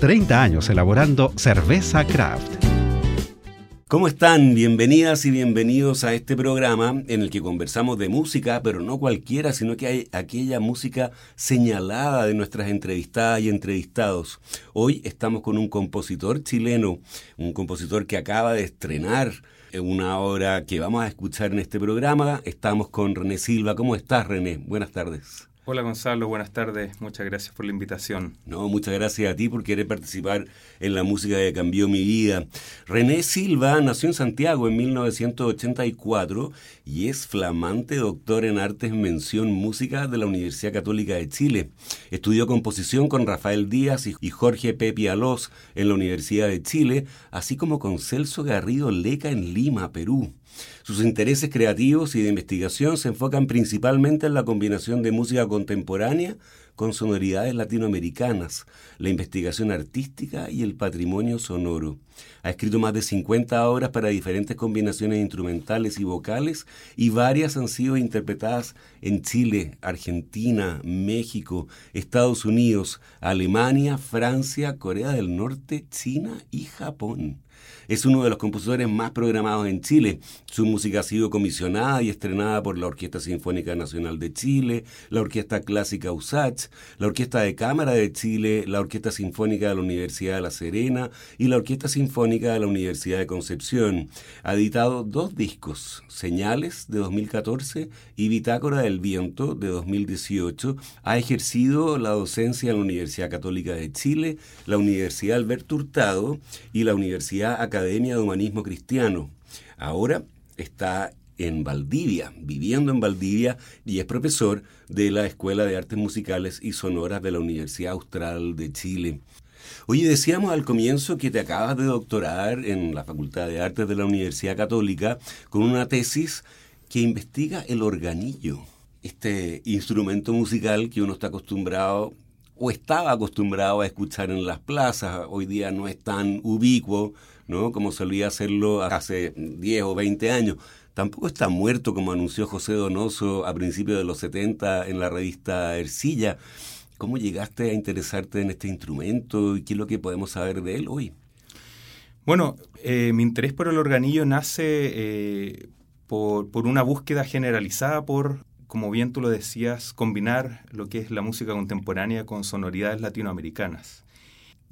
30 años elaborando cerveza craft. ¿Cómo están? Bienvenidas y bienvenidos a este programa en el que conversamos de música, pero no cualquiera, sino que hay aquella música señalada de nuestras entrevistadas y entrevistados. Hoy estamos con un compositor chileno, un compositor que acaba de estrenar una obra que vamos a escuchar en este programa. Estamos con René Silva. ¿Cómo estás, René? Buenas tardes. Hola Gonzalo, buenas tardes. Muchas gracias por la invitación. No, muchas gracias a ti por querer participar en la música que cambió mi vida. René Silva nació en Santiago en 1984 y es flamante doctor en artes mención música de la Universidad Católica de Chile. Estudió composición con Rafael Díaz y Jorge Pepi Alós en la Universidad de Chile, así como con Celso Garrido Leca en Lima, Perú. Sus intereses creativos y de investigación se enfocan principalmente en la combinación de música contemporánea con sonoridades latinoamericanas, la investigación artística y el patrimonio sonoro. Ha escrito más de 50 obras para diferentes combinaciones instrumentales y vocales y varias han sido interpretadas en Chile, Argentina, México, Estados Unidos, Alemania, Francia, Corea del Norte, China y Japón. Es uno de los compositores más programados en Chile. Su música ha sido comisionada y estrenada por la Orquesta Sinfónica Nacional de Chile, la Orquesta Clásica USACH, la Orquesta de Cámara de Chile, la Orquesta Sinfónica de la Universidad de La Serena y la Orquesta Sinfónica de la Universidad de Concepción. Ha editado dos discos, Señales de 2014 y Bitácora del Viento de 2018. Ha ejercido la docencia en la Universidad Católica de Chile, la Universidad Alberto Hurtado y la Universidad Academia de Humanismo Cristiano. Ahora está en Valdivia, viviendo en Valdivia, y es profesor de la Escuela de Artes Musicales y Sonoras de la Universidad Austral de Chile. Oye, decíamos al comienzo que te acabas de doctorar en la Facultad de Artes de la Universidad Católica con una tesis que investiga el organillo, este instrumento musical que uno está acostumbrado o estaba acostumbrado a escuchar en las plazas, hoy día no es tan ubicuo, ¿no? como solía hacerlo hace 10 o 20 años. Tampoco está muerto, como anunció José Donoso a principios de los 70 en la revista Ercilla. ¿Cómo llegaste a interesarte en este instrumento y qué es lo que podemos saber de él hoy? Bueno, eh, mi interés por el organillo nace eh, por, por, una búsqueda generalizada por, como bien tú lo decías, combinar lo que es la música contemporánea con sonoridades latinoamericanas.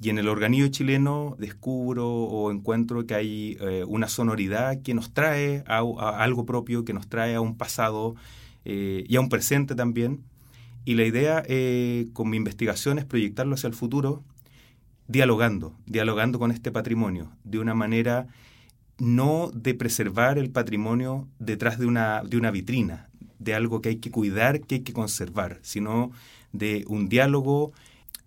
Y en el organillo chileno descubro o encuentro que hay eh, una sonoridad que nos trae a, algo propio, que nos trae a un pasado eh, y a un presente también. Y la idea eh, con mi investigación es proyectarlo hacia el futuro, dialogando, dialogando con este patrimonio, de una manera no de preservar el patrimonio detrás de una, de una vitrina, de algo que hay que cuidar, que hay que conservar, sino de un diálogo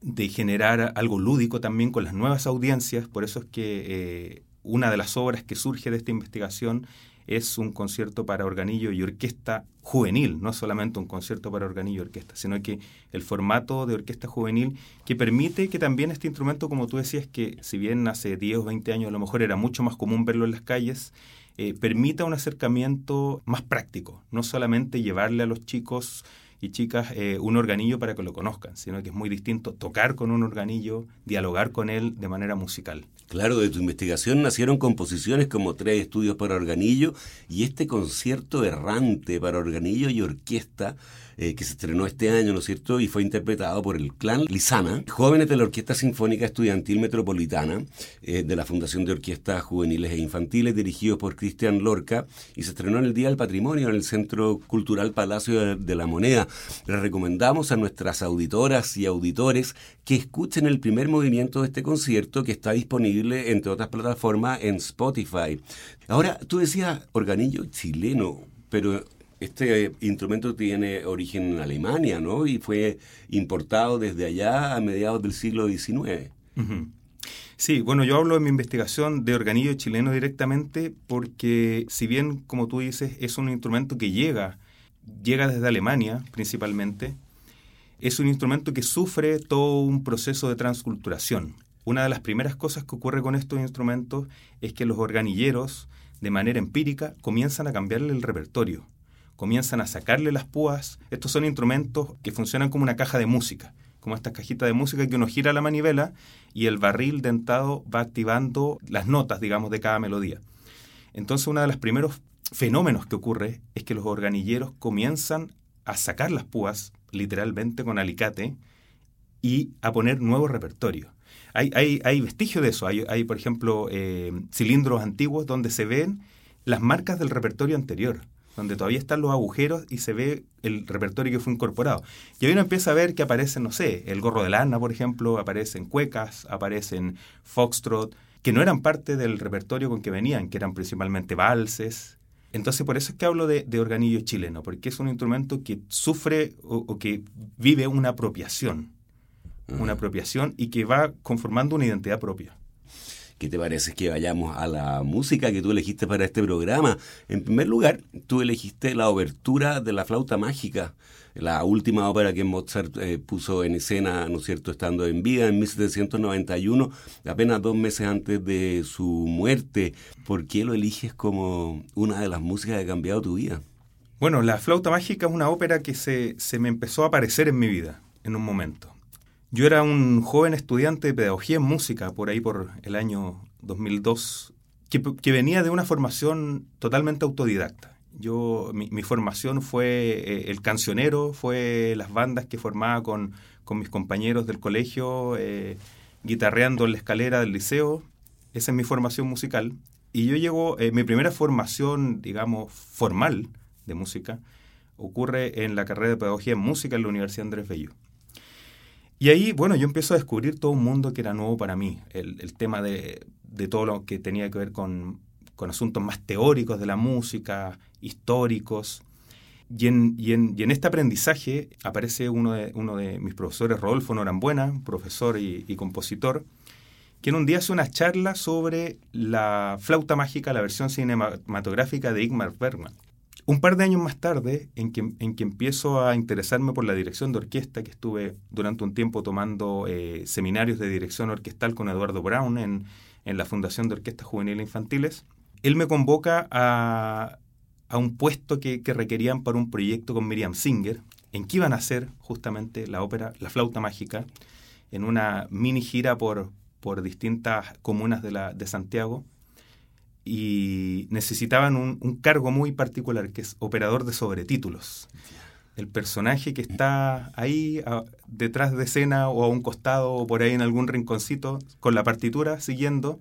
de generar algo lúdico también con las nuevas audiencias. Por eso es que eh, una de las obras que surge de esta investigación es un concierto para organillo y orquesta juvenil, no solamente un concierto para organillo y orquesta, sino que el formato de orquesta juvenil que permite que también este instrumento, como tú decías, que si bien hace 10 o 20 años a lo mejor era mucho más común verlo en las calles, eh, permita un acercamiento más práctico, no solamente llevarle a los chicos y chicas eh, un organillo para que lo conozcan, sino que es muy distinto tocar con un organillo, dialogar con él de manera musical. Claro, de tu investigación nacieron composiciones como Tres Estudios para Organillo y este concierto errante para organillo y orquesta eh, que se estrenó este año, ¿no es cierto? Y fue interpretado por el clan Lizana, jóvenes de la Orquesta Sinfónica Estudiantil Metropolitana, eh, de la Fundación de Orquestas Juveniles e Infantiles, dirigidos por Cristian Lorca, y se estrenó en el Día del Patrimonio en el Centro Cultural Palacio de la Moneda. Les recomendamos a nuestras auditoras y auditores que escuchen el primer movimiento de este concierto que está disponible, entre otras plataformas, en Spotify. Ahora, tú decías organillo chileno, pero este instrumento tiene origen en Alemania, ¿no? Y fue importado desde allá a mediados del siglo XIX. Sí, bueno, yo hablo en mi investigación de organillo chileno directamente porque si bien, como tú dices, es un instrumento que llega, llega desde Alemania principalmente, es un instrumento que sufre todo un proceso de transculturación. Una de las primeras cosas que ocurre con estos instrumentos es que los organilleros, de manera empírica, comienzan a cambiarle el repertorio comienzan a sacarle las púas. Estos son instrumentos que funcionan como una caja de música, como estas cajitas de música que uno gira la manivela y el barril dentado va activando las notas, digamos, de cada melodía. Entonces, uno de los primeros fenómenos que ocurre es que los organilleros comienzan a sacar las púas, literalmente con alicate, y a poner nuevo repertorio. Hay, hay, hay vestigios de eso. Hay, hay por ejemplo, eh, cilindros antiguos donde se ven las marcas del repertorio anterior donde todavía están los agujeros y se ve el repertorio que fue incorporado. Y ahí uno empieza a ver que aparecen, no sé, el gorro de lana, por ejemplo, aparecen cuecas, aparecen foxtrot, que no eran parte del repertorio con que venían, que eran principalmente valses. Entonces, por eso es que hablo de, organillo chileno, porque es un instrumento que sufre o, que vive una apropiación, una apropiación y que va conformando una identidad propia. ¿Qué te parece que vayamos a la música que tú elegiste para este programa? En primer lugar, tú elegiste la obertura de la flauta mágica, la última ópera que Mozart eh, puso en escena, ¿no es cierto?, estando en vida en 1791, apenas dos meses antes de su muerte. ¿Por qué lo eliges como una de las músicas que ha cambiado tu vida? Bueno, La flauta mágica es una ópera que se, se me empezó a aparecer en mi vida en un momento. Yo era un joven estudiante de pedagogía en música por ahí por el año 2002, que, venía de una formación totalmente autodidacta. Yo, mi, formación fue eh, el cancionero, fue las bandas que formaba con, con mis compañeros del colegio, eh, guitarreando en la escalera del liceo. Esa es mi formación musical. Y yo llego, eh, mi primera formación, digamos, formal de música, ocurre en la carrera de pedagogía en música en la Universidad Andrés Bello. Y ahí, bueno, yo empiezo a descubrir todo un mundo que era nuevo para mí. El, tema de, todo lo que tenía que ver con, asuntos más teóricos de la música, históricos. Y en, y en, este aprendizaje aparece uno de, uno de mis profesores, Rodolfo Norambuena, profesor y, y compositor, que en un día hace una charla sobre la flauta mágica, la versión cinematográfica de Igmar Bergman. Un par de años más tarde, en que, en que empiezo a interesarme por la dirección de orquesta, que estuve durante un tiempo tomando eh, seminarios de dirección orquestal con Eduardo Brown en, la Fundación de Orquestas Juveniles Infantiles, él me convoca a, un puesto que, requerían para un proyecto con Miriam Singer, en que iban a hacer justamente la ópera La Flauta Mágica, en una mini gira por, por distintas comunas de, la, de Santiago, y necesitaban un, cargo muy particular, que es operador de sobretítulos. El personaje que está ahí detrás de escena o a un costado o por ahí en algún rinconcito con la partitura siguiendo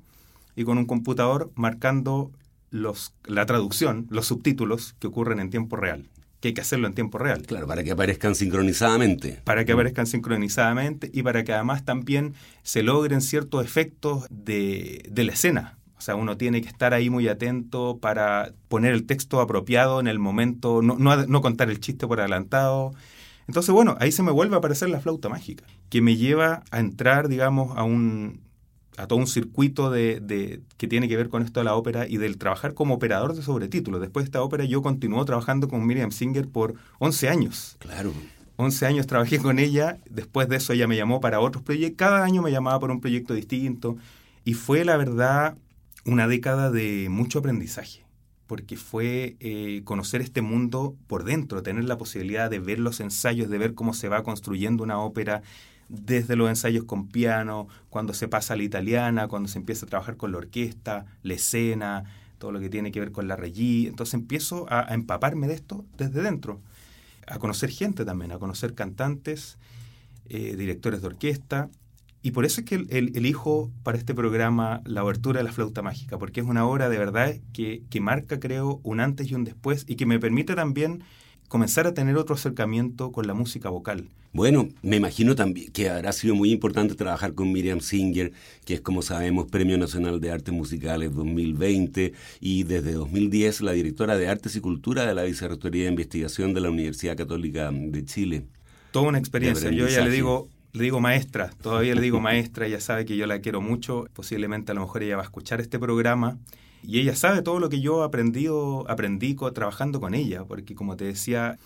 y con un computador marcando los, la traducción, los subtítulos que ocurren en tiempo real que hay que hacerlo en tiempo real. Claro, para que aparezcan sincronizadamente. Para que aparezcan sincronizadamente y para que además también se logren ciertos efectos de, de la escena. O sea, uno tiene que estar ahí muy atento para poner el texto apropiado en el momento, no, no, contar el chiste por adelantado. Entonces, bueno, ahí se me vuelve a aparecer la flauta mágica, que me lleva a entrar, digamos, a un a todo un circuito de, de, que tiene que ver con esto de la ópera y del trabajar como operador de sobretítulos. Después de esta ópera yo continué trabajando con Miriam Singer por 11 años. Claro. 11 años trabajé con ella, después de eso ella me llamó para otros proyectos, cada año me llamaba por un proyecto distinto y fue la verdad una década de mucho aprendizaje, porque fue eh, conocer este mundo por dentro, tener la posibilidad de ver los ensayos, de ver cómo se va construyendo una ópera, desde los ensayos con piano, cuando se pasa a la italiana, cuando se empieza a trabajar con la orquesta, la escena, todo lo que tiene que ver con la regie. Entonces empiezo a, empaparme de esto desde dentro, a conocer gente también, a conocer cantantes, eh, directores de orquesta, y por eso es que elijo para este programa la obertura de la flauta mágica, porque es una obra de verdad que, que marca, creo, un antes y un después y que me permite también comenzar a tener otro acercamiento con la música vocal. Bueno, me imagino también que habrá sido muy importante trabajar con Miriam Singer, que es como sabemos Premio Nacional de Artes Musicales 2020 y desde 2010 la directora de Artes y Cultura de la Vicerrectoría de Investigación de la Universidad Católica de Chile. Toda una experiencia. Yo ya le digo, le digo maestra, todavía le digo maestra, ella sabe que yo la quiero mucho, posiblemente a lo mejor ella va a escuchar este programa y ella sabe todo lo que yo aprendido, aprendí trabajando con ella, porque como te decía,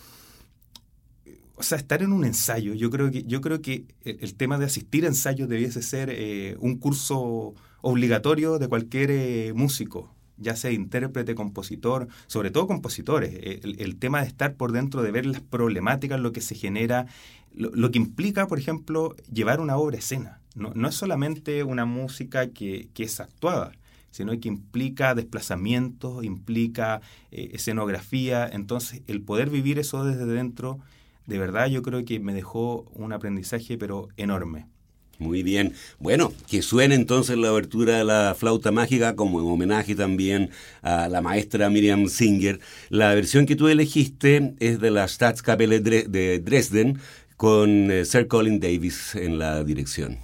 o sea, estar en un ensayo, yo creo que, yo creo que el, tema de asistir a ensayos debiese ser eh, un curso obligatorio de cualquier eh, músico, ya sea intérprete, compositor, sobre todo compositores. El, tema de estar por dentro, de ver las problemáticas, lo que se genera, lo, que implica, por ejemplo, llevar una obra escena. No, no es solamente una música que, que, es actuada, sino que implica desplazamiento, implica eh, escenografía. Entonces, el poder vivir eso desde dentro, de verdad yo creo que me dejó un aprendizaje, pero enorme. Muy bien. Bueno, que suene entonces la abertura de la flauta mágica como en homenaje también a la maestra Miriam Singer. La versión que tú elegiste es de la Staatskapelle de Dresden con eh, Sir Colin Davis en la dirección.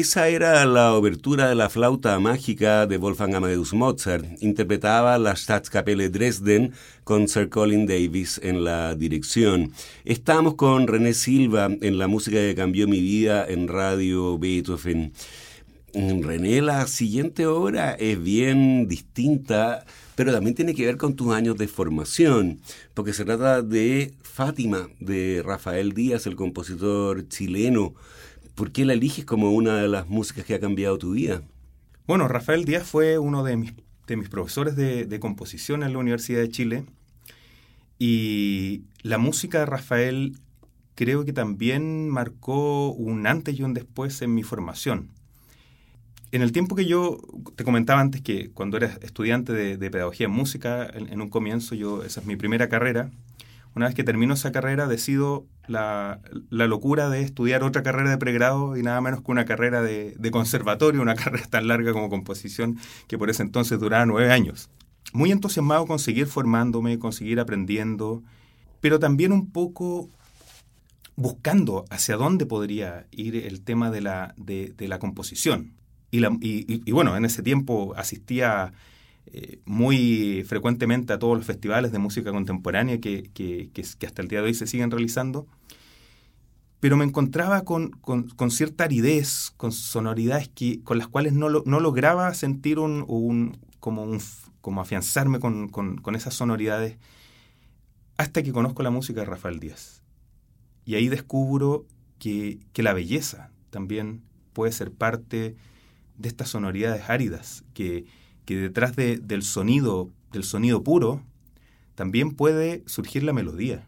Esa era la obertura de la flauta mágica de Wolfgang Amadeus Mozart. Interpretaba la Staatskapelle Dresden con Sir Colin Davis en la dirección. Estamos con René Silva en la música que cambió mi vida en Radio Beethoven. Mm, René, la siguiente obra es bien distinta, pero también tiene que ver con tus años de formación, porque se trata de Fátima, de Rafael Díaz, el compositor chileno. ¿Por qué la eliges como una de las músicas que ha cambiado tu vida? Bueno, Rafael Díaz fue uno de mis, profesores de, de composición en la Universidad de Chile y la música de Rafael creo que también marcó un antes y un después en mi formación. En el tiempo que yo te comentaba antes que cuando era estudiante de, pedagogía en música, en, en, un comienzo, yo esa es mi primera carrera, una vez que termino esa carrera, decido la, locura de estudiar otra carrera de pregrado y nada menos que una carrera de, conservatorio, una carrera tan larga como composición que por ese entonces duraba nueve años. Muy entusiasmado con seguir formándome, con seguir aprendiendo, pero también un poco buscando hacia dónde podría ir el tema de la, de, la composición. Y, y, bueno, en ese tiempo asistía eh, muy frecuentemente a todos los festivales de música contemporánea que, que, hasta el día de hoy se siguen realizando, pero me encontraba con, con, cierta aridez, con sonoridades que, con las cuales no, no lograba sentir un, un, como, un, como afianzarme con, con esas sonoridades hasta que conozco la música de Rafael Díaz. Y ahí descubro que, que la belleza también puede ser parte de estas sonoridades áridas que, que detrás del sonido, del sonido puro, también puede surgir la melodía.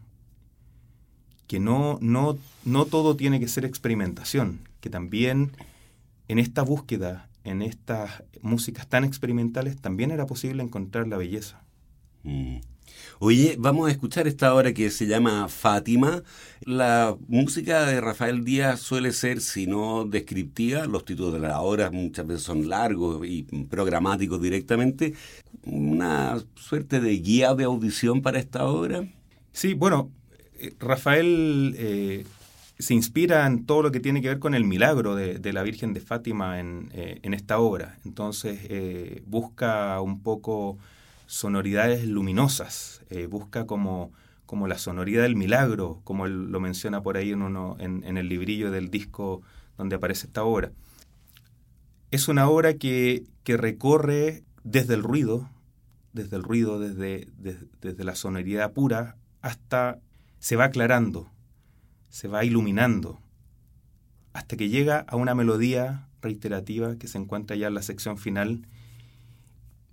Que no, no, no todo tiene que ser experimentación, que también en esta búsqueda en estas músicas tan experimentales también era posible encontrar la belleza. Mm. Oye, vamos a escuchar esta obra que se llama Fátima. La música de Rafael Díaz suele ser, si no descriptiva, los títulos de las obras muchas veces son largos y programáticos directamente. ¿Una suerte de guía de audición para esta obra? Sí, bueno, eh, Rafael eh, se inspira en todo lo que tiene que ver con el milagro de, la Virgen de Fátima en, eh, en esta obra. Entonces busca un poco sonoridades luminosas, eh, busca como, como la sonoridad del milagro, como lo menciona por ahí en, el librillo del disco donde aparece esta obra. Es una obra que, que recorre desde el ruido, desde el ruido, desde, desde, la sonoridad pura, hasta se va aclarando, se va iluminando, hasta que llega a una melodía reiterativa que se encuentra ya en la sección final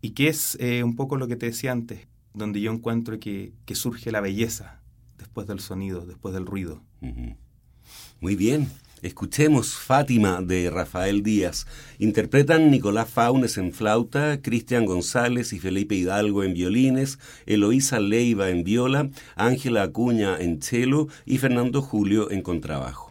y que es eh, un poco lo que te decía antes, donde yo encuentro que, surge la belleza después del sonido, después del ruido. Muy bien. Escuchemos Fátima de Rafael Díaz. Interpretan Nicolás Faunes en flauta, Cristian González y Felipe Hidalgo en violines, Eloísa Leiva en viola, Ángela Acuña en cello y Fernando Julio en contrabajo.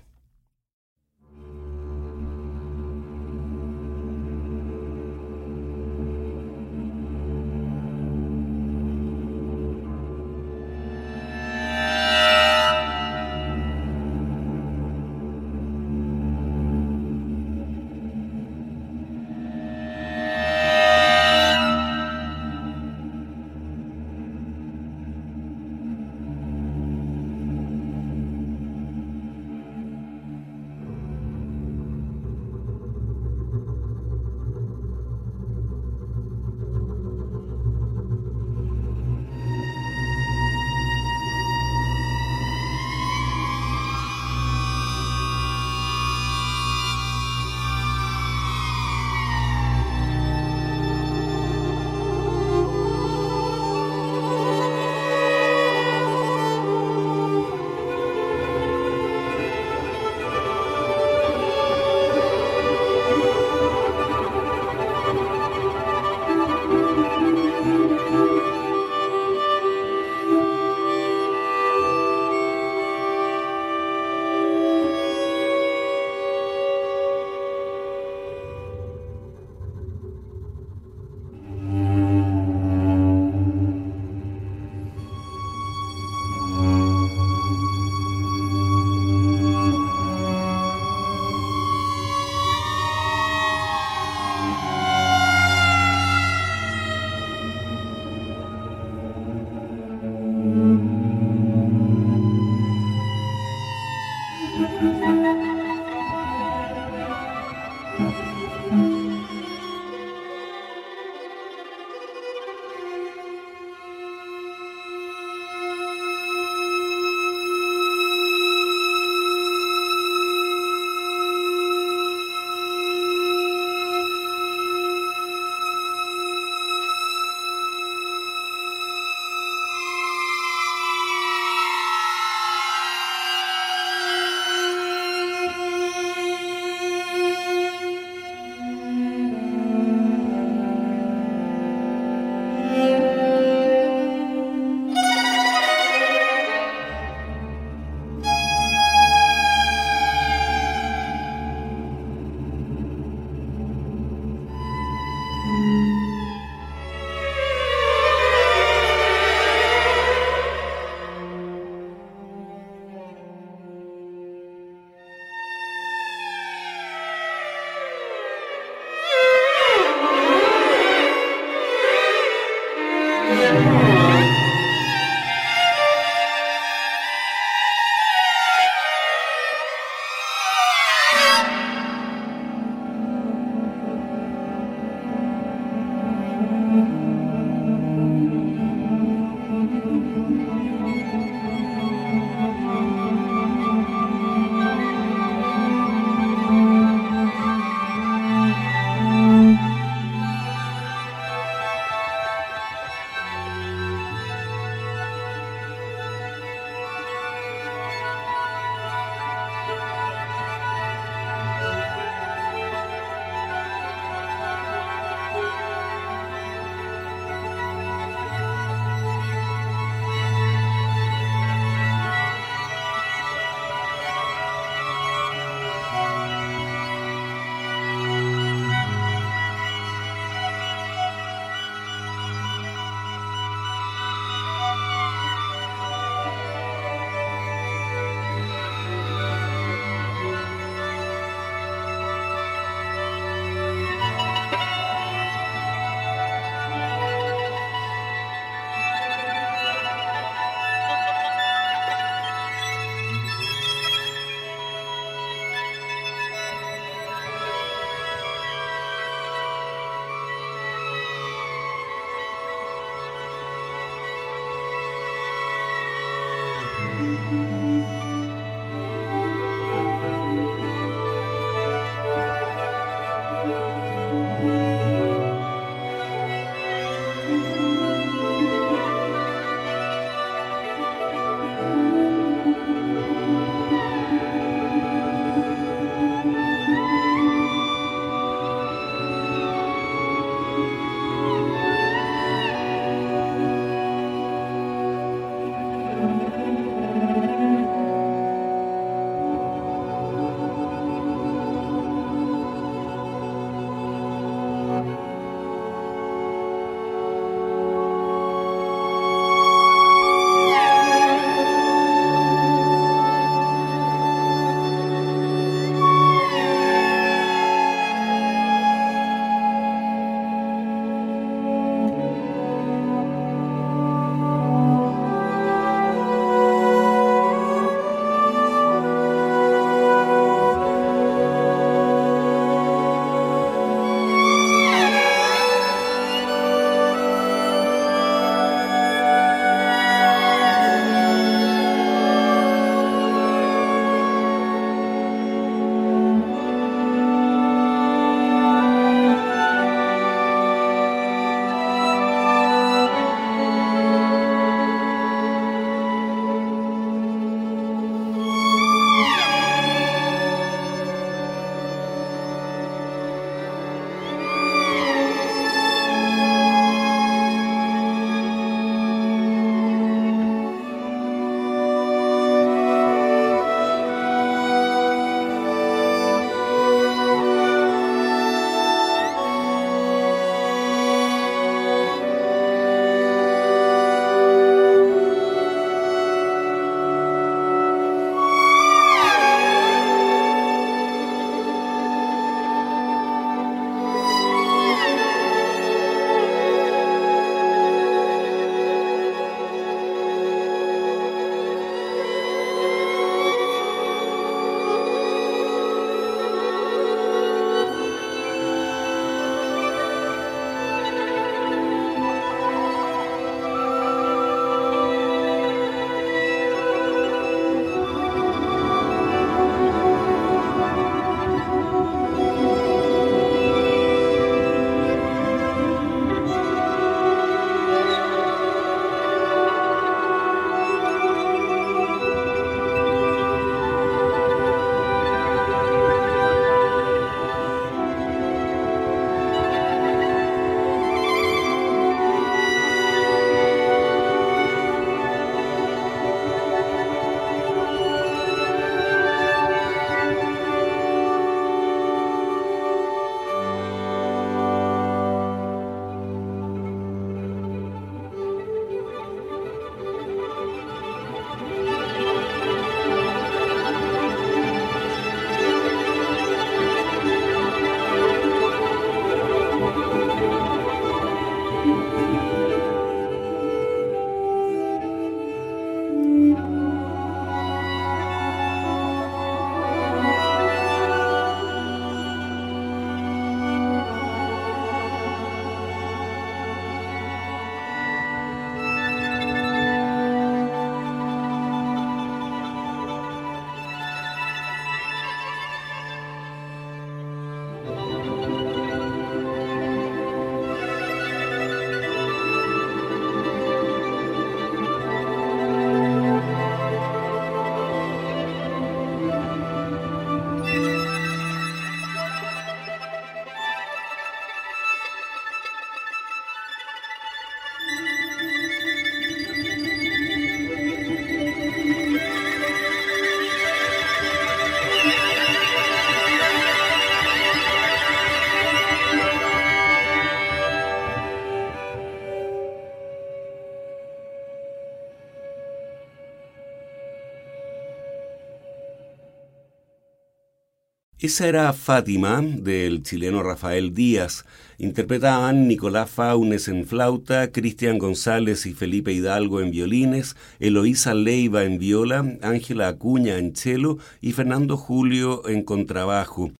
Esa era Fátima, del chileno Rafael Díaz. Interpretaban Nicolás Faunes en flauta, Cristian González y Felipe Hidalgo en violines, Eloísa Leiva en viola, Ángela Acuña en cello y Fernando Julio en contrabajo.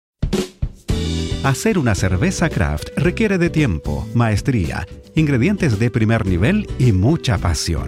Hacer una cerveza craft requiere de tiempo, maestría, ingredientes de primer nivel y mucha pasión.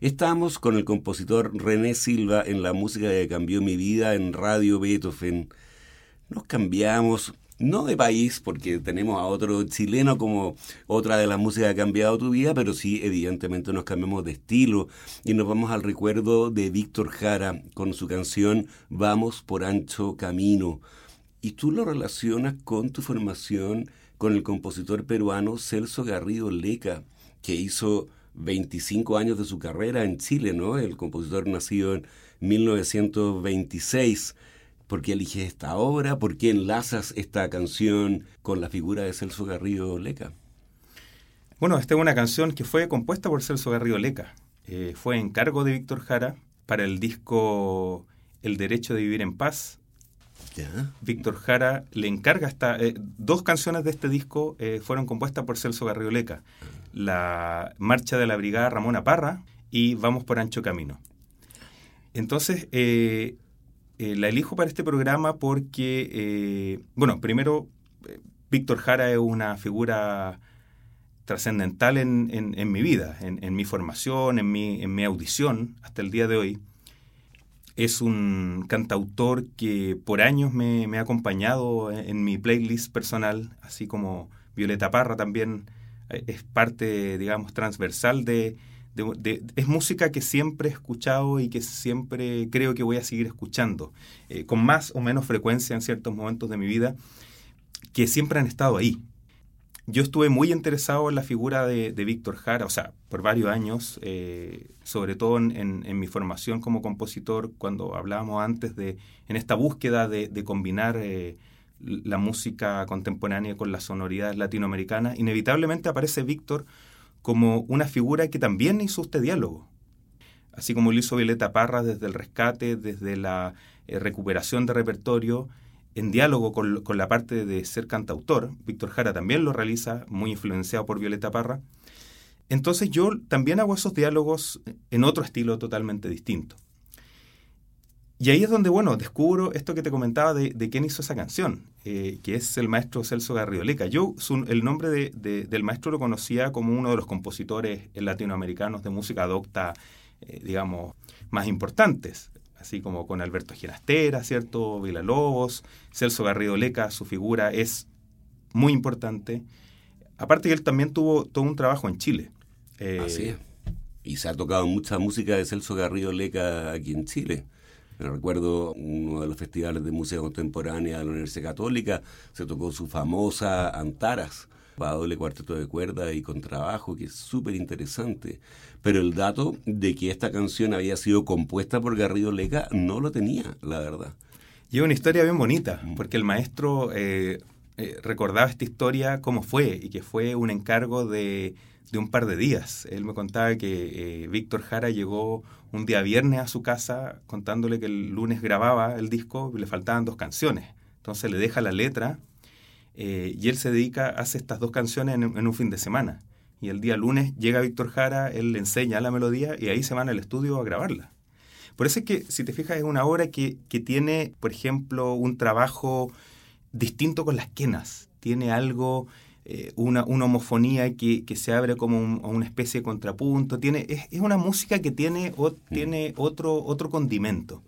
Estamos con el compositor René Silva en la música que cambió mi vida en Radio Beethoven. Nos cambiamos, no de país, porque tenemos a otro chileno como otra de las músicas que ha cambiado tu vida, pero sí, evidentemente nos cambiamos de estilo y nos vamos al recuerdo de Víctor Jara con su canción Vamos por ancho camino. Y tú lo relacionas con tu formación con el compositor peruano Celso Garrido Leca, que hizo 25 años de su carrera en Chile, ¿no? El compositor nacido en 1926. ¿Por qué eliges esta obra? ¿Por qué enlazas esta canción con la figura de Celso Garrido Leca? Bueno, esta es una canción que fue compuesta por Celso Garrido Leca. Eh, fue encargo de Víctor Jara para el disco El Derecho de Vivir en Paz, Víctor Jara le encarga esta, eh, dos canciones de este disco eh, fueron compuestas por Celso Garrido Leca. La Marcha de la Brigada Ramona Parra y Vamos por Ancho Camino. Entonces, eh, la elijo para este programa porque, bueno, primero, Víctor Jara es una figura trascendental en, mi vida, en, mi formación, en mi, en mi audición hasta el día de hoy es un cantautor que por años me, ha acompañado en, mi playlist personal, así como Violeta Parra también eh, es parte, digamos, transversal de, es música que siempre he escuchado y que siempre creo que voy a seguir escuchando, eh, con más o menos frecuencia en ciertos momentos de mi vida, que siempre han estado ahí. Yo estuve muy interesado en la figura de, Víctor Jara, o sea, por varios años, eh, sobre todo en, mi formación como compositor, cuando hablábamos antes de, en esta búsqueda de, combinar eh, la música contemporánea con las sonoridades latinoamericanas, inevitablemente aparece Víctor como una figura que también hizo este diálogo. Así como lo hizo Violeta Parra desde el rescate, desde la eh, recuperación de repertorio, en diálogo con, la parte de ser cantautor. Víctor Jara también lo realiza, muy influenciado por Violeta Parra. Entonces yo también hago esos diálogos en otro estilo totalmente distinto. Y ahí es donde, bueno, descubro esto que te comentaba de, quién hizo esa canción, eh, que es el maestro Celso Garridoleca. Yo el nombre del maestro lo conocía como uno de los compositores latinoamericanos de música docta, eh, digamos, más importantes así como con Alberto Ginastera, ¿cierto? Lobos, Celso Garrido Leca, su figura es muy importante. Aparte que él también tuvo todo un trabajo en Chile. Eh, así es. Y se ha tocado mucha música de Celso Garrido Leca aquí en Chile. Me recuerdo uno de los festivales de música contemporánea de la Universidad Católica, se tocó su famosa Antaras, para doble cuarteto de cuerda y con trabajo, que es súper interesante. Pero el dato de que esta canción había sido compuesta por Garrido Leca no lo tenía, la verdad. Y es una historia bien bonita, porque el maestro eh, eh, recordaba esta historia cómo fue, y que fue un encargo de, un par de días. Él me contaba que eh, Víctor Jara llegó un día viernes a su casa contándole que el lunes grababa el disco y le faltaban dos canciones. Entonces le deja la letra y él se dedica, hace estas dos canciones en, un fin de semana y el día lunes llega Víctor Jara, él le enseña la melodía y ahí se van al estudio a grabarla. Por eso es que, si te fijas, es una obra que, tiene, por ejemplo, un trabajo distinto con las quenas. Tiene algo, eh, una, una, homofonía que, se abre como una especie de contrapunto. Tiene, es, una música que tiene, o, mm. tiene otro, otro condimento.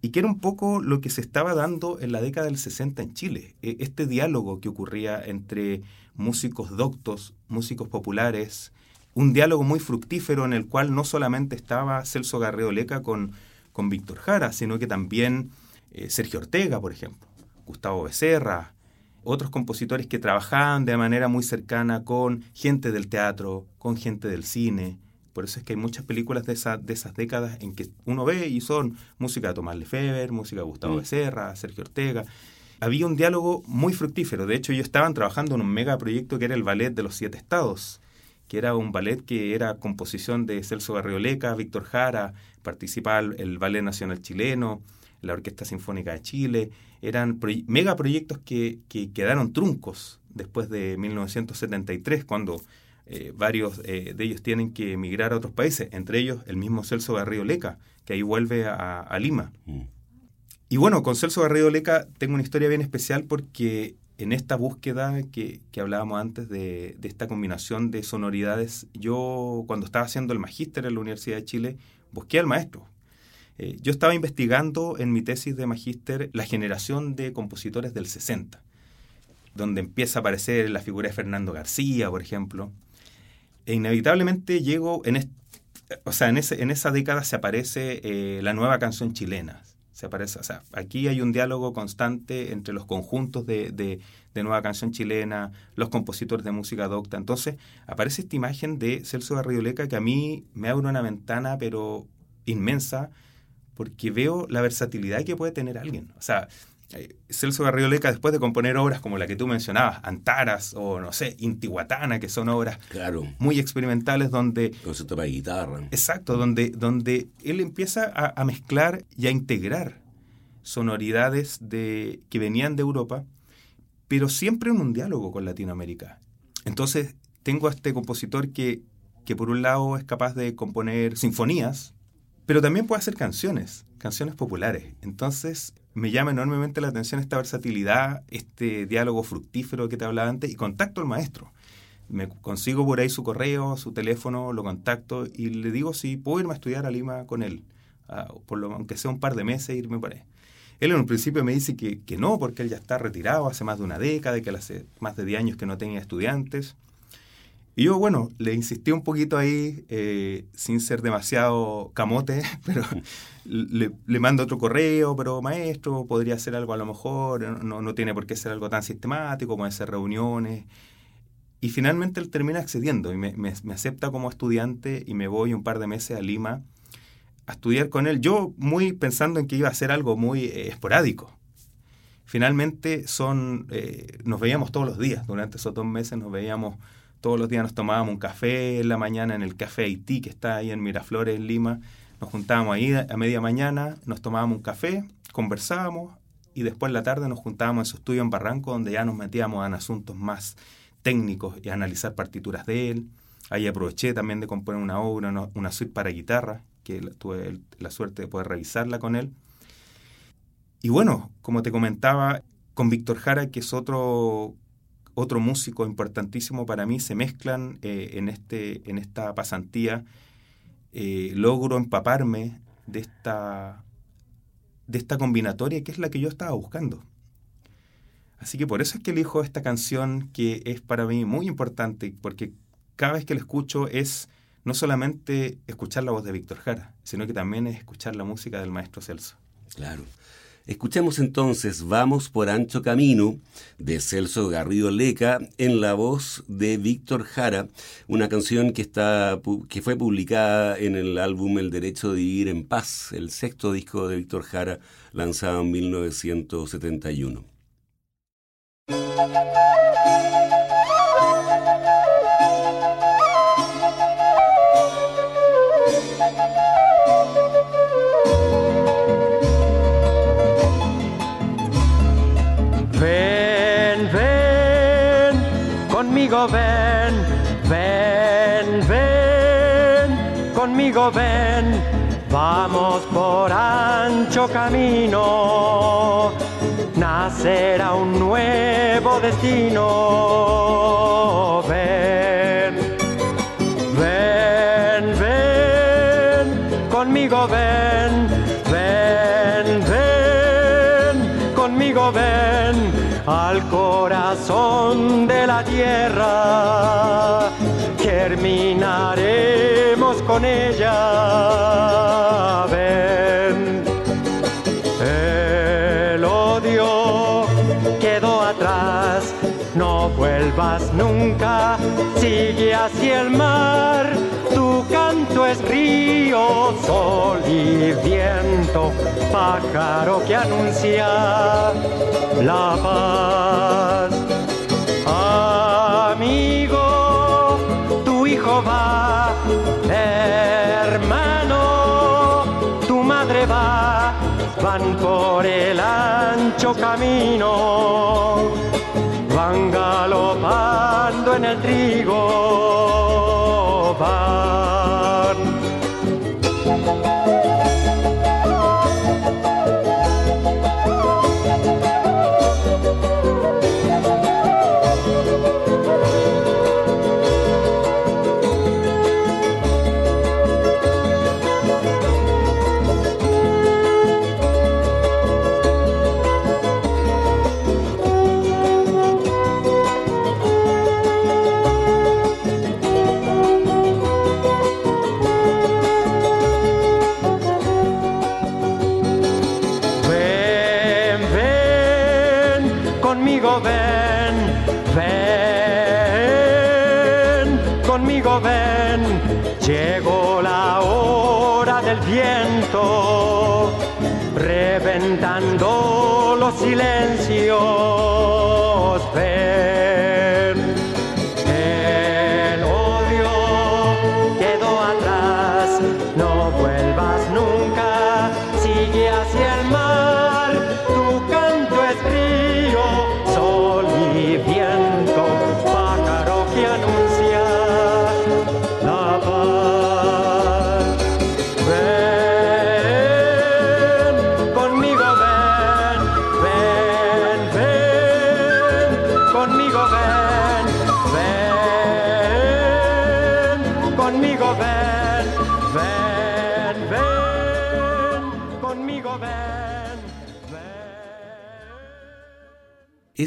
Y que era un poco lo que se estaba dando en la década del 60 en Chile. E, este diálogo que ocurría entre músicos doctos, músicos populares, un diálogo muy fructífero en el cual no solamente estaba Celso Garrido Leca con, con Víctor Jara, sino que también eh, Sergio Ortega, por ejemplo, Gustavo Becerra, otros compositores que trabajaban de manera muy cercana con gente del teatro, con gente del cine. Por eso es que hay muchas películas de, de esas décadas en que uno ve y son música de Tomás Lefebvre, música de Gustavo mm. Becerra, Sergio Ortega. Había un diálogo muy fructífero. De hecho, ellos estaban trabajando en un megaproyecto que era el Ballet de los Siete Estados, que era un ballet que era composición de Celso Garrioleca, Víctor Jara, participaba el Ballet Nacional Chileno, la Orquesta Sinfónica de Chile. Eran megaproyectos que, que quedaron truncos después de 1973, cuando eh, varios eh, de ellos tienen que emigrar a otros países, entre ellos el mismo Celso Garrido Leca, que ahí vuelve a, Lima. Mm. Y bueno, con Celso Garrido Leca tengo una historia bien especial porque en esta búsqueda que, hablábamos antes de, esta combinación de sonoridades, yo cuando estaba haciendo el magíster en la Universidad de Chile, busqué al maestro. Eh, yo estaba investigando en mi tesis de magíster la generación de compositores del 60, donde empieza a aparecer la figura de Fernando García, por ejemplo. E inevitablemente llego, en, o sea, en, ese, en esa década se aparece eh, la nueva canción chilena, se aparece, o sea, aquí hay un diálogo constante entre los conjuntos de, de, nueva canción chilena, los compositores de música docta. Entonces, aparece esta imagen de Celso Garridoleca que a mí me abre una ventana, pero inmensa, porque veo la versatilidad que puede tener alguien. O sea, eh, Celso Garrido Leca, después de componer obras como la que tú mencionabas, Antaras o, no sé, Intihuatana, que son obras muy experimentales donde... Concepto para guitarra. Exacto, donde, donde él empieza a, mezclar y a integrar sonoridades de, que venían de Europa, pero siempre en un diálogo con Latinoamérica. Entonces, tengo a este compositor que, que por un lado es capaz de componer sinfonías, pero también puede hacer canciones, canciones populares. Entonces, me llama enormemente la atención esta versatilidad, este diálogo fructífero que te hablaba antes y contacto al maestro. Me consigo por ahí su correo, su teléfono, lo contacto y le digo si puedo irme a estudiar a Lima con él, por lo, aunque sea un par de meses, irme por ahí. Él en un principio me dice que, que no, porque él ya está retirado hace más de una década, que hace más de 10 años que no tenía estudiantes. Y yo, bueno, le insistí un poquito ahí, eh, sin ser demasiado camote, pero le, mando otro correo, pero maestro, podría ser algo a lo mejor, no, no tiene por qué ser algo tan sistemático, puede ser reuniones. Y finalmente él termina accediendo y me, acepta como estudiante y me voy un par de meses a Lima a estudiar con él. Yo muy pensando en que iba a ser algo muy eh, esporádico. Finalmente son, eh, nos veíamos todos los días, durante esos dos meses nos veíamos todos los días nos tomábamos un café en la mañana en el Café Haití, que está ahí en Miraflores, en Lima. Nos juntábamos ahí a media mañana, nos tomábamos un café, conversábamos y después en la tarde nos juntábamos en su estudio en Barranco, donde ya nos metíamos en asuntos más técnicos y a analizar partituras de él. Ahí aproveché también de componer una obra, una, suite para guitarra, que tuve la suerte de poder revisarla con él. Y bueno, como te comentaba, con Víctor Jara, que es otro otro músico importantísimo para mí, se mezclan eh, en, este, en esta pasantía. Eh, logro empaparme de esta, de esta combinatoria que es la que yo estaba buscando. Así que por eso es que elijo esta canción que es para mí muy importante, porque cada vez que la escucho es no solamente escuchar la voz de Víctor Jara, sino que también es escuchar la música del maestro Celso. Claro. Escuchemos entonces Vamos por Ancho Camino de Celso Garrido Leca en la voz de Víctor Jara, una canción que, está, que fue publicada en el álbum El Derecho de Vivir en Paz, el sexto disco de Víctor Jara lanzado en 1971. Ven, vamos por ancho camino, nacerá un nuevo destino, ven, ven, ven, conmigo ven, ven, ven, conmigo ven al corazón de la tierra, con ella. Ven, el odio quedó atrás, no vuelvas nunca, sigue hacia el mar. Tu canto es río, sol y viento, pájaro que anuncia la paz. Amigo, tu hijo va, van por el ancho camino van galopando en el trigo, van.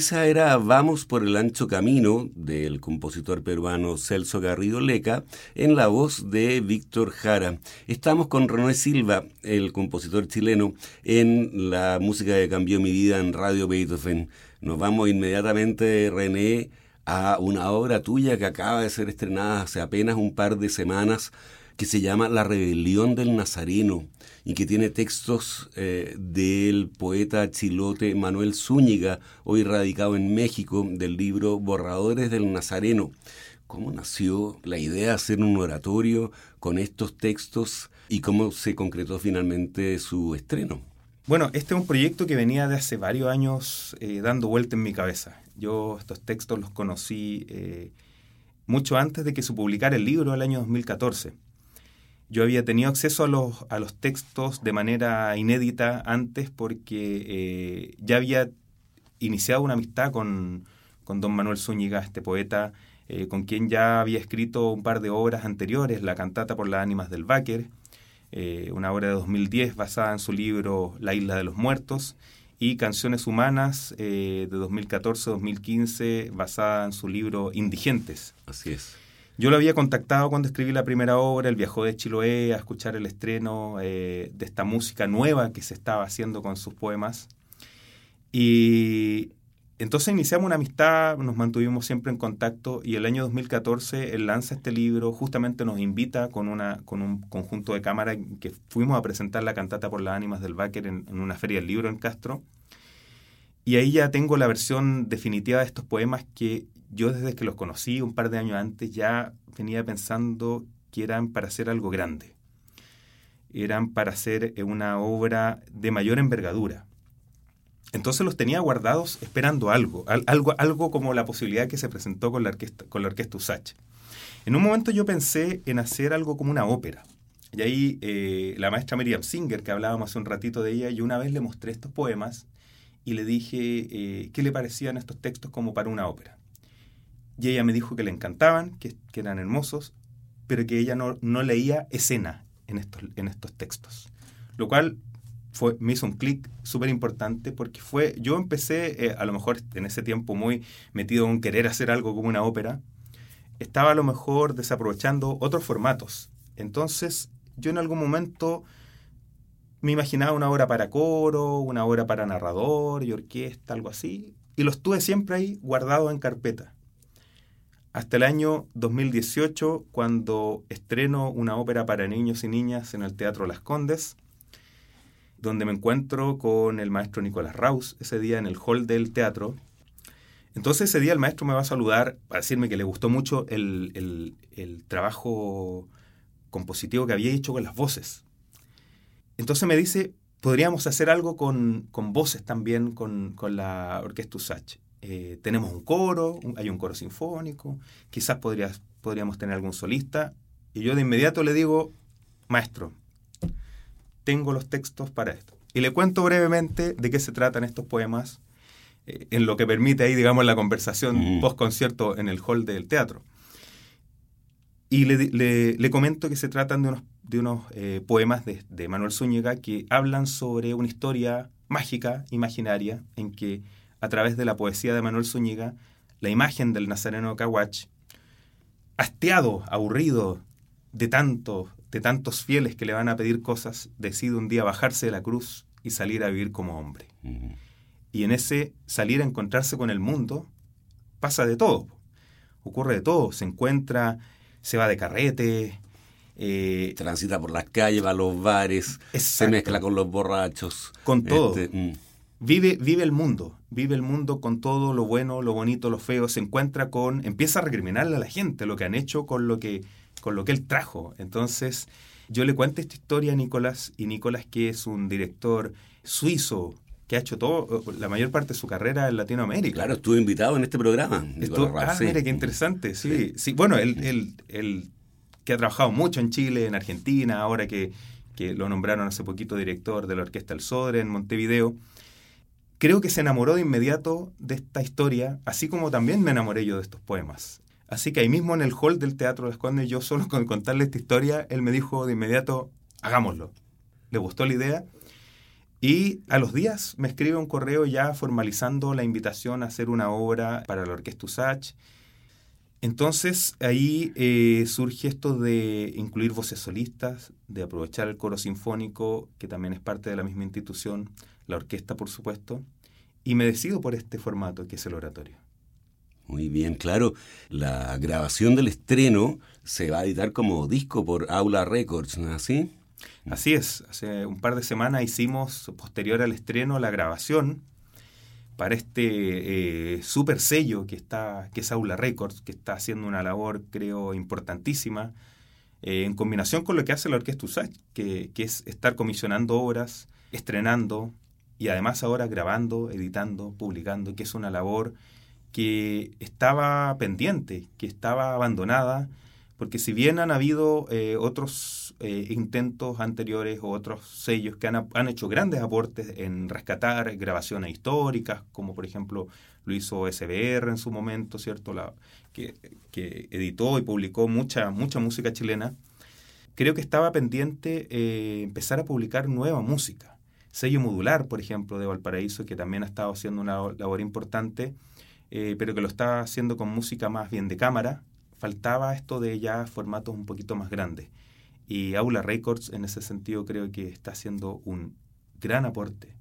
Esa era Vamos por el ancho camino del compositor peruano Celso Garrido Leca en la voz de Víctor Jara. Estamos con René Silva, el compositor chileno, en la música que cambió mi vida en Radio Beethoven. Nos vamos inmediatamente, René, a una obra tuya que acaba de ser estrenada hace apenas un par de semanas que se llama La rebelión del Nazareno y que tiene textos eh, del poeta chilote Manuel Zúñiga, hoy radicado en México, del libro Borradores del Nazareno. ¿Cómo nació la idea de hacer un oratorio con estos textos y cómo se concretó finalmente su estreno? Bueno, este es un proyecto que venía de hace varios años eh, dando vuelta en mi cabeza. Yo estos textos los conocí eh, mucho antes de que se publicara el libro, el año 2014. Yo había tenido acceso a los, a los textos de manera inédita antes porque eh, ya había iniciado una amistad con, con don Manuel Zúñiga, este poeta, eh, con quien ya había escrito un par de obras anteriores, La cantata por las ánimas del Báquer, eh, una obra de 2010 basada en su libro La isla de los muertos, y Canciones Humanas eh, de 2014-2015 basada en su libro Indigentes. Así es. Yo lo había contactado cuando escribí la primera obra, él viajó de Chiloé a escuchar el estreno eh, de esta música nueva que se estaba haciendo con sus poemas. Y entonces iniciamos una amistad, nos mantuvimos siempre en contacto y el año 2014 él lanza este libro, justamente nos invita con, una, con un conjunto de cámara que fuimos a presentar la cantata por las ánimas del Báquer en, en una feria del libro en Castro. Y ahí ya tengo la versión definitiva de estos poemas que yo desde que los conocí un par de años antes ya venía pensando que eran para hacer algo grande. Eran para hacer una obra de mayor envergadura. Entonces los tenía guardados esperando algo, algo, algo como la posibilidad que se presentó con la orquesta, con la orquesta Usach. En un momento yo pensé en hacer algo como una ópera. Y ahí eh, la maestra Miriam Singer, que hablábamos hace un ratito de ella, yo una vez le mostré estos poemas y le dije eh, qué le parecían estos textos como para una ópera. Y ella me dijo que le encantaban, que, eran hermosos, pero que ella no, no leía escena en estos, en estos textos. Lo cual fue, me hizo un clic súper importante porque fue, yo empecé eh, a lo mejor en ese tiempo muy metido en querer hacer algo como una ópera, estaba a lo mejor desaprovechando otros formatos. Entonces yo en algún momento me imaginaba una obra para coro, una obra para narrador y orquesta, algo así, y los tuve siempre ahí guardados en carpeta. Hasta el año 2018, cuando estreno una ópera para niños y niñas en el Teatro Las Condes, donde me encuentro con el maestro Nicolás Raus ese día en el hall del teatro. Entonces ese día el maestro me va a saludar para decirme que le gustó mucho el, trabajo compositivo que había hecho con las voces. Entonces me dice, podríamos hacer algo con, voces también con, con la Orquesta Usach. Eh, tenemos un coro, un- hay un coro sinfónico, quizás podrías, podríamos tener algún solista. Y yo de inmediato le digo, maestro, tengo los textos para esto. Y le cuento brevemente de qué se tratan estos poemas, eh, en lo que permite ahí, digamos, la conversación Mm. post-concierto en el hall del teatro. Y le, le- le comento que se tratan de unos, de unos eh, poemas de, de Manuel Zúñiga que hablan sobre una historia mágica, imaginaria, en que a través de la poesía de Manuel Zúñiga, la imagen del Nazareno Caguach, hastiado, aburrido de tanto, de tantos fieles que le van a pedir cosas, decide un día bajarse de la cruz y salir a vivir como hombre. Y en ese salir a encontrarse con el mundo, pasa de todo. Ocurre de todo. Se encuentra, se va de carrete. eh, Transita por las calles, va a los bares, se mezcla con los borrachos. Con todo. Este, mm. Vive, vive el mundo. Vive el mundo con todo lo bueno, lo bonito, lo feo. Se encuentra con. Empieza a recriminarle a la gente lo que han hecho con lo que, con lo que él trajo. Entonces, yo le cuento esta historia a Nicolás. Y Nicolás, que es un director suizo que ha hecho todo, la mayor parte de su carrera en Latinoamérica. Claro, estuve invitado en este programa. Raus, ah, sí. mira qué interesante, sí. sí. bueno, él, él- él que ha trabajado mucho en Chile, en Argentina, ahora que, que lo nombraron hace poquito director de la Orquesta El Sodre en Montevideo, creo que se enamoró de inmediato de esta historia, así como también me enamoré yo de estos poemas. Así que ahí mismo en el hall del Teatro Las Condes, yo solo con contarle esta historia, él me dijo de inmediato, hagámoslo. Le gustó la idea y a los días me escribe un correo ya formalizando la invitación a hacer una obra para la Orquesta Usach. Entonces ahí eh, surge esto de incluir voces solistas, de aprovechar el coro sinfónico, que también es parte de la misma institución, la orquesta por supuesto, y me decido por este formato que es el oratorio. Muy bien, claro. La grabación del estreno se va a editar como disco por Aula Records, ¿no es así? Así es, hace un par de semanas hicimos, posterior al estreno, la grabación para este eh, super sello que, está, que es Aula Records, que está haciendo una labor, creo, importantísima, eh, en combinación con lo que hace la Orquesta USACH, que, que es estar comisionando obras, estrenando y además ahora grabando, editando, publicando, que es una labor que estaba pendiente, que estaba abandonada, porque si bien han habido eh, otros eh, intentos anteriores o otros sellos que han, han, hecho grandes aportes en rescatar grabaciones históricas, como por ejemplo lo hizo SBR en su momento, ¿cierto? La, que, que, editó y publicó mucha, mucha música chilena, creo que estaba pendiente eh, empezar a publicar nueva música. Sello modular, por ejemplo, de Valparaíso, que también ha estado haciendo una labor importante, eh, pero que lo está haciendo con música más bien de cámara, faltaba esto de ya formatos un poquito más grandes. Y Aula Records en ese sentido creo que está haciendo un gran aporte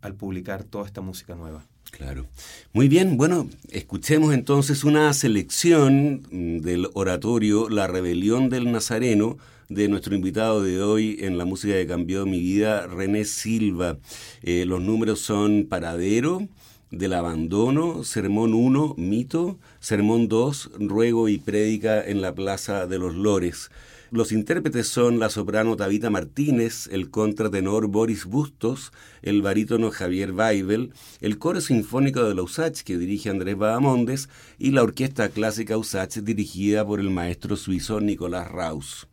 al publicar toda esta música nueva. Claro. Muy bien, bueno, escuchemos entonces una selección del oratorio La Rebelión del Nazareno de nuestro invitado de hoy en la música que cambió mi vida, René Silva. Eh, los números son Paradero, del abandono, Sermón 1, mito, Sermón 2, ruego y prédica en la Plaza de los Lores. Los intérpretes son la soprano Tabita Martínez, el contratenor Boris Bustos, el barítono Javier Weibel, el coro sinfónico de la USACH que dirige Andrés Badamondes y la orquesta clásica USACH dirigida por el maestro suizo Nicolás Raus.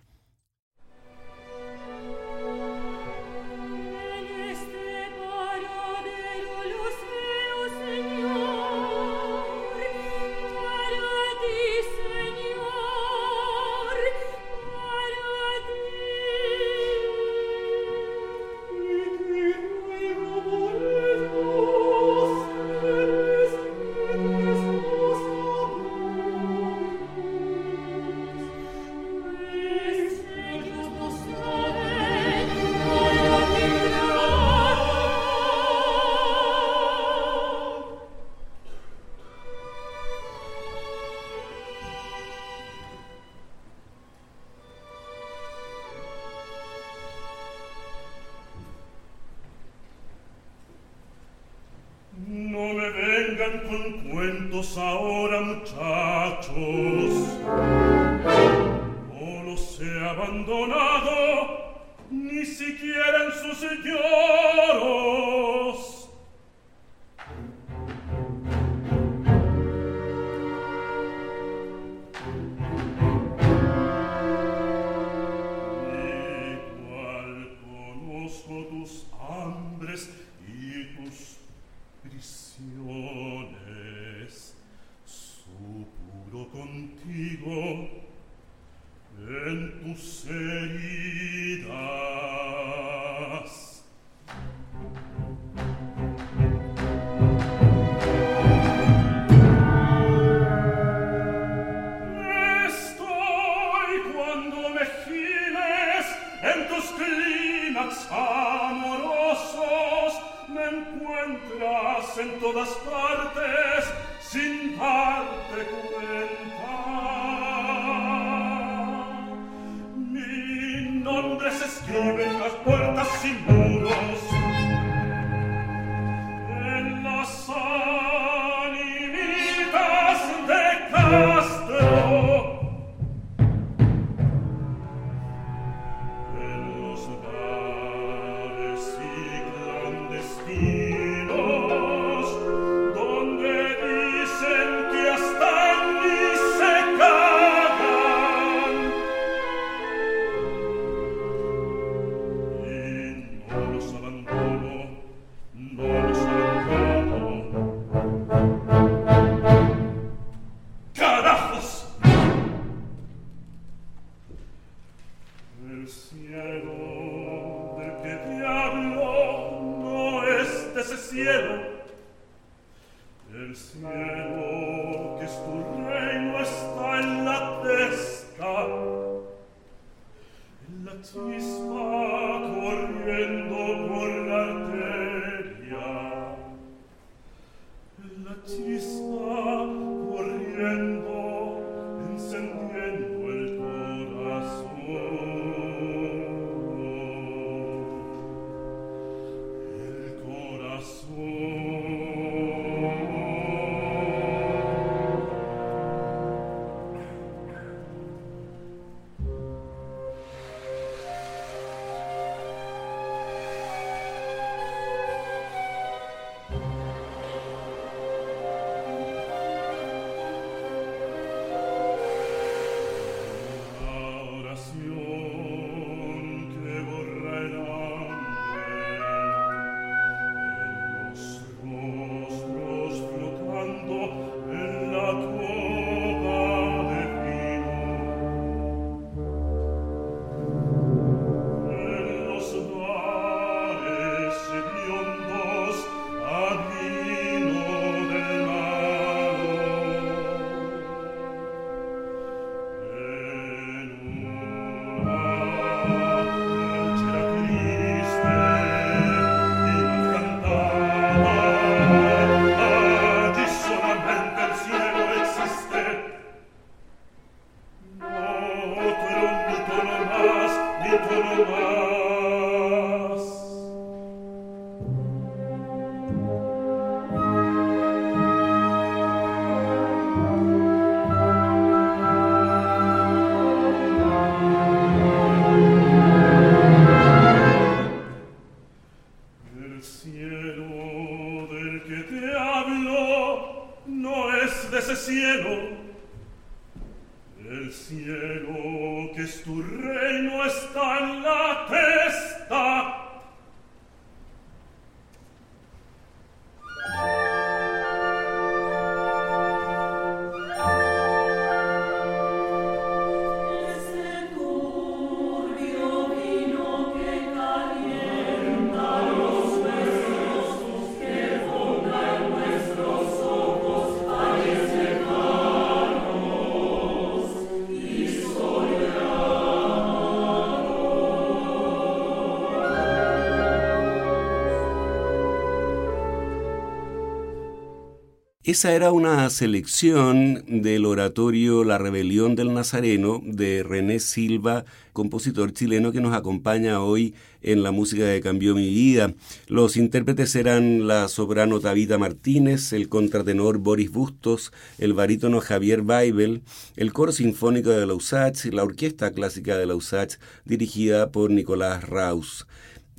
Esa era una selección del oratorio La Rebelión del Nazareno de René Silva, compositor chileno que nos acompaña hoy en la música que cambió mi vida. Los intérpretes eran la soprano Tabita Martínez, el contratenor Boris Bustos, el barítono Javier Weibel, el coro sinfónico de Lausach y la orquesta clásica de Lausach dirigida por Nicolás Raus.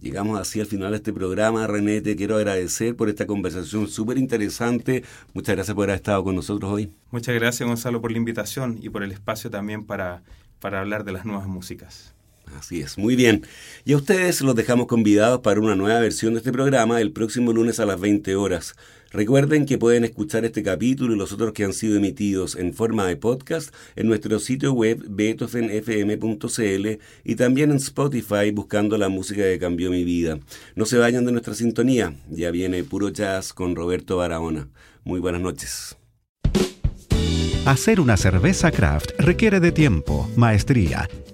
Llegamos así al final de este programa. René, te quiero agradecer por esta conversación súper interesante. Muchas gracias por haber estado con nosotros hoy. Muchas gracias, Gonzalo, por la invitación y por el espacio también para, para hablar de las nuevas músicas. Así es, muy bien. Y a ustedes los dejamos convidados para una nueva versión de este programa el próximo lunes a las 20 horas. Recuerden que pueden escuchar este capítulo y los otros que han sido emitidos en forma de podcast en nuestro sitio web beethovenfm.cl y también en Spotify buscando la música que cambió mi vida. No se vayan de nuestra sintonía, ya viene puro jazz con Roberto Barahona. Muy buenas noches. Hacer una cerveza craft requiere de tiempo, maestría,